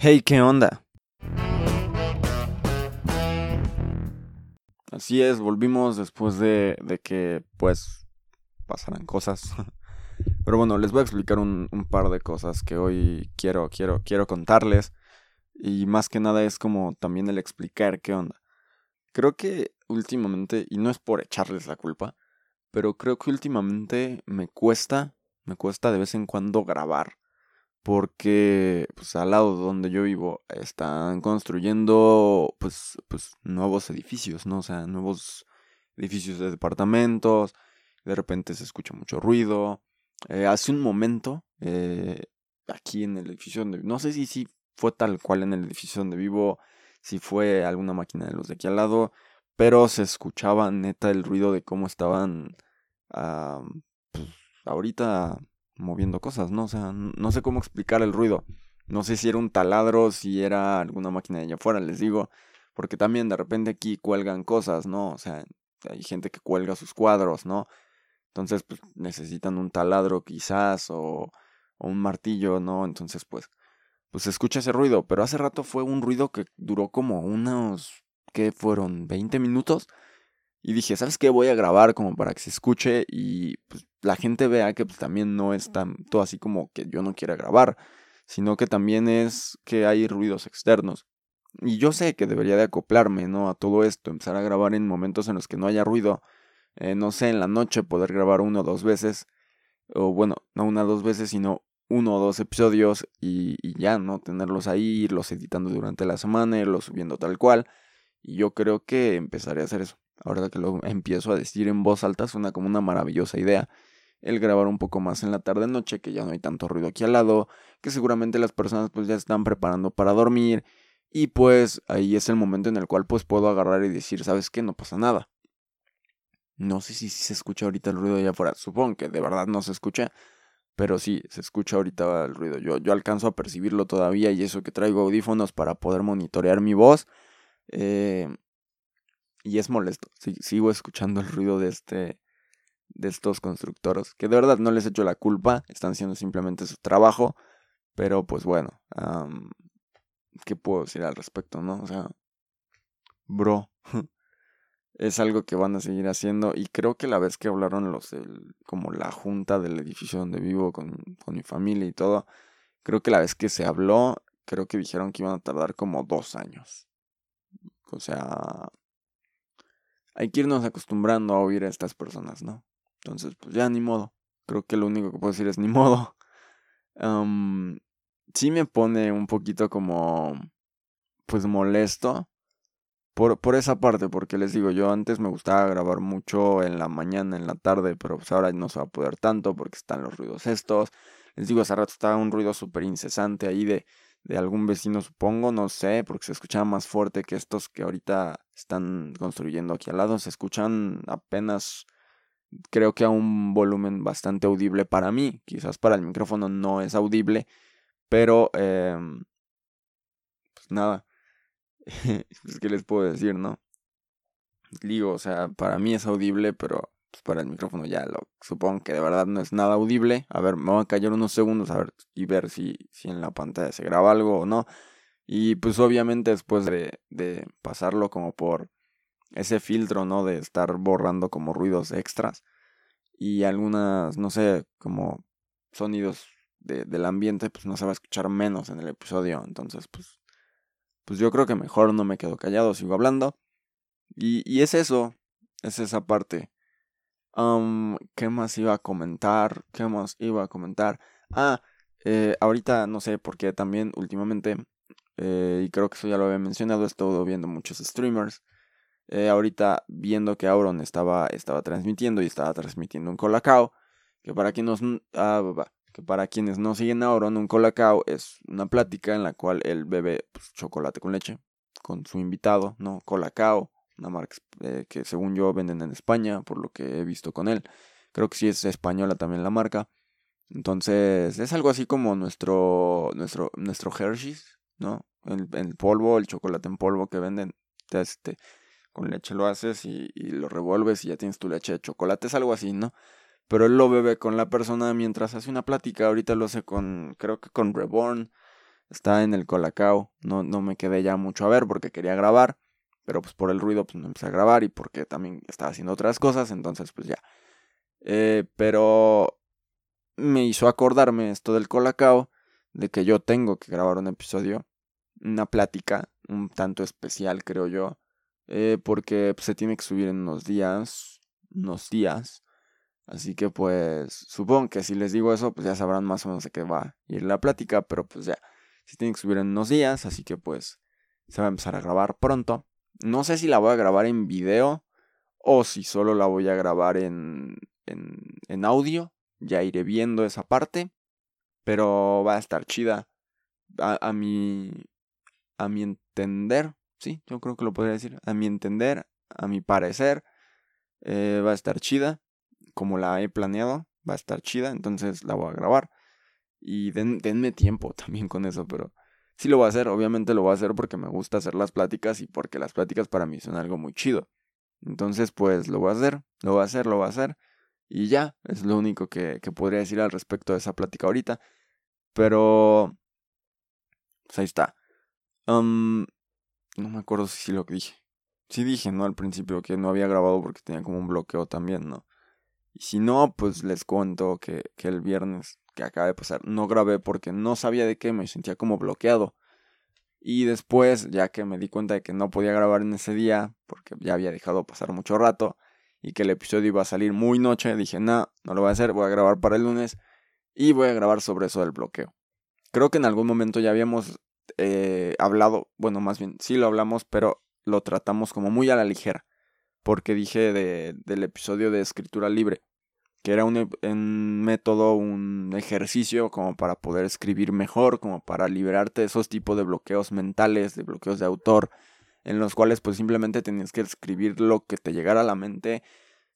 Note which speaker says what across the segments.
Speaker 1: Hey, ¿qué onda? Así es, volvimos después de, de que, pues, pasaran cosas. Pero bueno, les voy a explicar un, un, par de cosas que hoy quiero, quiero, quiero contarles. Y más que nada es como también el explicar qué onda. Creo que últimamente, y no es por echarles la culpa, pero creo que últimamente me cuesta, me cuesta de vez en cuando grabar porque pues al lado donde yo vivo están construyendo pues pues nuevos edificios, ¿no? O sea, nuevos edificios de departamentos, de repente se escucha mucho ruido. Eh, hace un momento, eh, aquí en el edificio donde no sé si, si fue tal cual en el edificio donde vivo, si fue alguna máquina de luz de aquí al lado, pero se escuchaba neta el ruido de cómo estaban uh, pues, ahorita moviendo cosas, ¿no? O sea, no sé cómo explicar el ruido. No sé si era un taladro, si era alguna máquina de allá afuera, les digo. Porque también de repente aquí cuelgan cosas, ¿no? O sea, hay gente que cuelga sus cuadros, ¿no? Entonces, pues necesitan un taladro quizás o, o un martillo, ¿no? Entonces, pues, pues se escucha ese ruido. Pero hace rato fue un ruido que duró como unos, ¿qué fueron? ¿20 minutos? Y dije, ¿sabes qué? Voy a grabar como para que se escuche y pues, la gente vea que pues, también no es tanto así como que yo no quiera grabar, sino que también es que hay ruidos externos. Y yo sé que debería de acoplarme, ¿no? A todo esto, empezar a grabar en momentos en los que no haya ruido. Eh, no sé, en la noche poder grabar uno o dos veces. O bueno, no una o dos veces, sino uno o dos episodios y, y, ya, ¿no? Tenerlos ahí, irlos editando durante la semana, irlos subiendo tal cual. Y yo creo que empezaré a hacer eso. Ahora que lo empiezo a decir en voz alta, suena como una maravillosa idea. El grabar un poco más en la tarde-noche, que ya no hay tanto ruido aquí al lado, que seguramente las personas pues ya están preparando para dormir. Y pues ahí es el momento en el cual pues puedo agarrar y decir, ¿sabes qué? No pasa nada. No sé si, se escucha ahorita el ruido allá afuera. Supongo que de verdad no se escucha. Pero sí, se escucha ahorita el ruido. Yo, yo alcanzo a percibirlo todavía y eso que traigo audífonos para poder monitorear mi voz. Eh, y es molesto. sigo escuchando el ruido de este de estos constructores, que de verdad no les echo la culpa, están haciendo simplemente su trabajo, pero pues bueno, ¿qué puedo decir al respecto, no? O sea, bro, es algo que van a seguir haciendo y creo que la vez que hablaron los, el, como la junta del edificio donde vivo con, con mi familia y todo, creo que la vez que se habló, creo que dijeron que iban a tardar como dos años. O sea, hay que irnos acostumbrando a oír a estas personas, ¿no? Entonces, pues ya ni modo. Creo que lo único que puedo decir es ni modo. sí me pone un poquito como, pues molesto. Por, por esa parte, porque les digo, yo antes me gustaba grabar mucho en la mañana, en la tarde, pero pues ahora no se va a poder tanto porque están los ruidos estos. Les digo, hace rato estaba un ruido súper incesante ahí de de algún vecino, supongo, no sé, porque se escuchaba más fuerte que estos que ahorita están construyendo aquí al lado. Se escuchan apenas, creo que a un volumen bastante audible para mí. Quizás para el micrófono no es audible, pero, eh, pues nada. ¿qué les puedo decir, no? Digo, o sea, para mí es audible, pero pues para el micrófono ya lo supongo que de verdad no es nada audible. A ver, me voy a callar unos segundos a ver y ver si, si en la pantalla se graba algo o no. Y pues obviamente después de, de pasarlo como por ese filtro, ¿no? De estar borrando como ruidos extras. Y algunas, no sé, como sonidos de, del ambiente, pues no se va a escuchar menos en el episodio. Entonces, pues, pues yo creo que mejor no me quedo callado, sigo hablando. Y, y es eso, es esa parte. ¿Qué más iba a comentar? ¿Qué más iba a comentar? Ah, eh, ahorita no sé por qué también últimamente, eh, y creo que eso ya lo había mencionado, he estado viendo muchos streamers. Eh, ahorita viendo que Auron estaba, estaba transmitiendo y estaba transmitiendo un colacao. Que para quienes, ah, para quienes no siguen a Auron, un colacao es una plática en la cual él bebe pues, chocolate con leche con su invitado, ¿no? Colacao una marca eh, que según yo venden en España, por lo que he visto con él. Creo que sí es española también la marca. Entonces, es algo así como nuestro, nuestro, nuestro Hershey's, ¿no? El, polvo, el chocolate en polvo que venden. Este, con leche lo haces y, y, lo revuelves y ya tienes tu leche de chocolate. Es algo así, ¿no? Pero él lo bebe con la persona mientras hace una plática. Ahorita lo hace con, creo que con Reborn. Estaba en el Colacao, no, no me quedé ya mucho a ver porque quería grabar, pero pues por el ruido pues no empecé a grabar y porque también estaba haciendo otras cosas, entonces pues ya. Eh, pero me hizo acordarme esto del Colacao, de que yo tengo que grabar un episodio, una plática, un tanto especial creo yo, eh, porque pues, se tiene que subir en unos días, unos días. Así que pues supongo que si les digo eso, pues ya sabrán más o menos de qué va a ir la plática, pero pues ya, si tiene que subir en unos días, así que pues se va a empezar a grabar pronto. No sé si la voy a grabar en video o si solo la voy a grabar en, en, en audio. Ya iré viendo esa parte, pero va a estar chida. A, a mi, a mi entender, sí, yo creo que lo podría decir. A mi entender, a mi parecer, eh, va a estar chida. Como la he planeado, va a estar chida. Entonces la voy a grabar. Y denme tiempo también con eso, pero sí lo voy a hacer. Obviamente lo voy a hacer porque me gusta hacer las pláticas y porque las pláticas para mí son algo muy chido. Entonces, pues lo voy a hacer, lo voy a hacer, lo voy a hacer. Y ya, es lo único que, que podría decir al respecto de esa plática ahorita. Pero... Pues ahí está. no me acuerdo si lo dije. Sí dije, ¿no? Al principio que no había grabado porque tenía como un bloqueo también, ¿no? Y si no, pues les cuento que, que el viernes que acaba de pasar no grabé porque no sabía de qué, me sentía como bloqueado. Y después, ya que me di cuenta de que no podía grabar en ese día, porque ya había dejado pasar mucho rato, y que el episodio iba a salir muy noche, dije, no, no lo voy a hacer, voy a grabar para el lunes, y voy a grabar sobre eso del bloqueo. Creo que en algún momento ya habíamos eh, hablado, bueno, más bien, sí lo hablamos, pero lo tratamos como muy a la ligera, porque dije de, del episodio de escritura libre, que era un, método, un ejercicio como para poder escribir mejor, como para liberarte de esos tipos de bloqueos mentales, de bloqueos de autor, en los cuales pues simplemente tenías que escribir lo que te llegara a la mente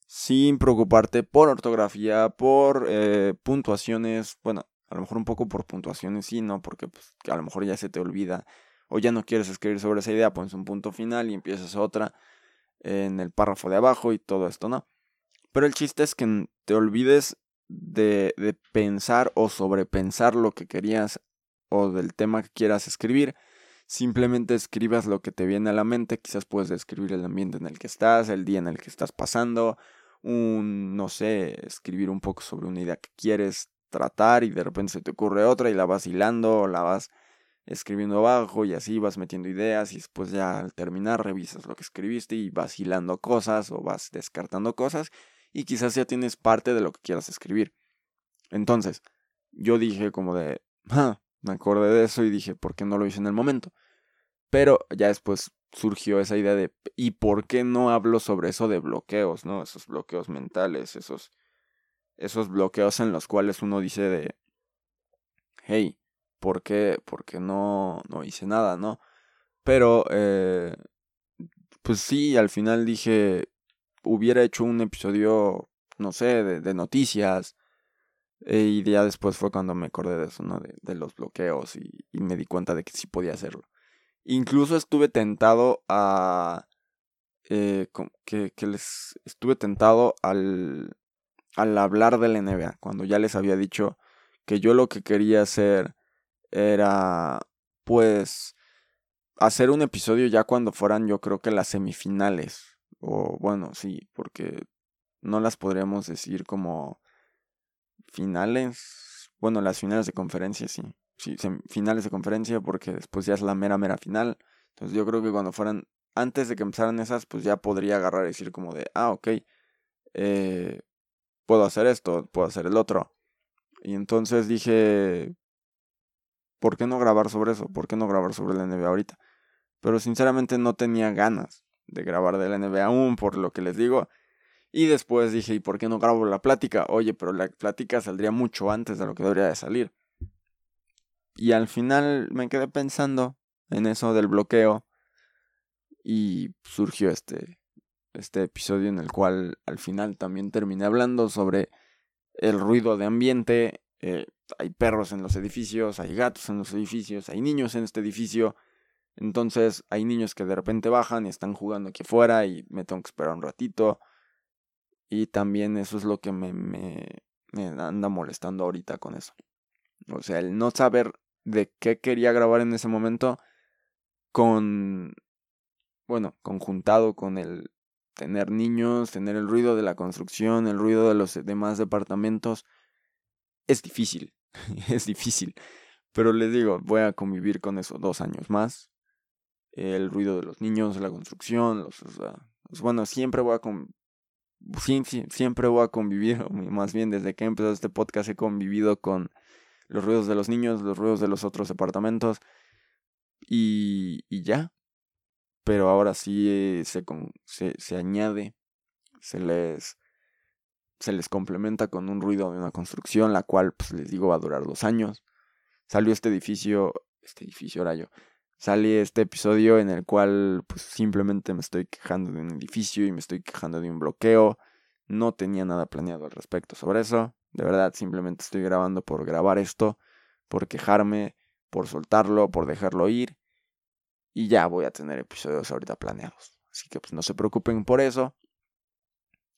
Speaker 1: sin preocuparte por ortografía, por eh, puntuaciones, bueno, a lo mejor un poco por puntuaciones sí, ¿no? Porque pues, a lo mejor ya se te olvida o ya no quieres escribir sobre esa idea, pones un punto final y empiezas otra en el párrafo de abajo y todo esto, ¿no? Pero el chiste es que te olvides de, pensar o sobrepensar lo que querías o del tema que quieras escribir. Simplemente escribas lo que te viene a la mente. Quizás puedes describir el ambiente en el que estás, el día en el que estás pasando, un, no sé, escribir un poco sobre una idea que quieres tratar y de repente se te ocurre otra y la vas hilando o la vas escribiendo abajo y así vas metiendo ideas y después ya al terminar revisas lo que escribiste y vas hilando cosas o vas descartando cosas y quizás ya tienes parte de lo que quieras escribir. Entonces, yo dije como de, ah, me acordé de eso y dije, ¿por qué no lo hice en el momento? Pero ya después surgió esa idea de, ¿y por qué no hablo sobre eso de bloqueos, no? Esos bloqueos mentales, esos, esos bloqueos en los cuales uno dice de, hey, ¿por qué, por qué no, no hice nada, no? Pero, eh, pues sí, al final dije, hubiera hecho un episodio, no sé, de, noticias. Eh, y ya después fue cuando me acordé de eso. De, los bloqueos y, y, me di cuenta de que sí podía hacerlo. Incluso estuve tentado a... Eh, que, que, les estuve tentado al, al hablar de la NBA, cuando ya les había dicho que yo lo que quería hacer era, pues, hacer un episodio ya cuando fueran yo creo que las semifinales o bueno, sí, porque no las podríamos decir como finales. Bueno, las finales de conferencia, sí. Sí, finales de conferencia porque después ya es la mera, mera final. Entonces yo creo que cuando fueran, antes de que empezaran esas, pues ya podría agarrar y decir como de, ah, ok, eh, puedo hacer esto, puedo hacer el otro. Y entonces dije, ¿por qué no grabar sobre eso? ¿Por qué no grabar sobre la NBA ahorita? Pero sinceramente no tenía ganas de grabar de la NBA aún, por lo que les digo. Y después dije, ¿y por qué no grabo la plática? Oye, pero la plática saldría mucho antes de lo que debería de salir. Y al final me quedé pensando en eso del bloqueo. Y surgió este, este episodio en el cual al final también terminé hablando sobre el ruido de ambiente. Eh, hay perros en los edificios, hay gatos en los edificios, hay niños en este edificio. Entonces hay niños que de repente bajan y están jugando aquí afuera y me tengo que esperar un ratito. Y también eso es lo que me, me, me anda molestando ahorita con eso. O sea, el no saber de qué quería grabar en ese momento con, bueno, conjuntado con el tener niños, tener el ruido de la construcción, el ruido de los demás departamentos, es difícil, es difícil. Pero les digo, voy a convivir con eso dos años más. El ruido de los niños, la construcción, los, pues bueno, siempre voy a con, siempre voy a convivir, más bien desde que he empezado este podcast he convivido con los ruidos de los niños, los ruidos de los otros departamentos y, y ya. Pero ahora sí se, se, se añade, se les, se les complementa con un ruido de una construcción, la cual, pues les digo, va a durar dos años. Salió este edificio, este edificio era yo, sale este episodio en el cual pues simplemente me estoy quejando de un edificio y me estoy quejando de un bloqueo. No tenía nada planeado al respecto sobre eso. De verdad, simplemente estoy grabando por grabar esto, por quejarme, por soltarlo, por dejarlo ir. Y ya voy a tener episodios ahorita planeados. Así que pues no se preocupen por eso.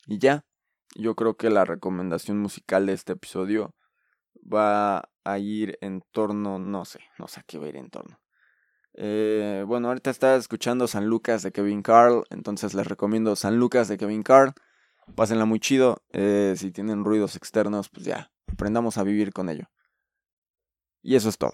Speaker 1: Y ya, yo creo que la recomendación musical de este episodio va a ir en torno, no sé, no sé a qué va a ir en torno. Eh, bueno, ahorita está escuchando San Lucas de Kevin Carl, entonces les recomiendo San Lucas de Kevin Carl. Pásenla muy chido. Eh, si tienen ruidos externos, pues ya, aprendamos a vivir con ello. Y eso es todo.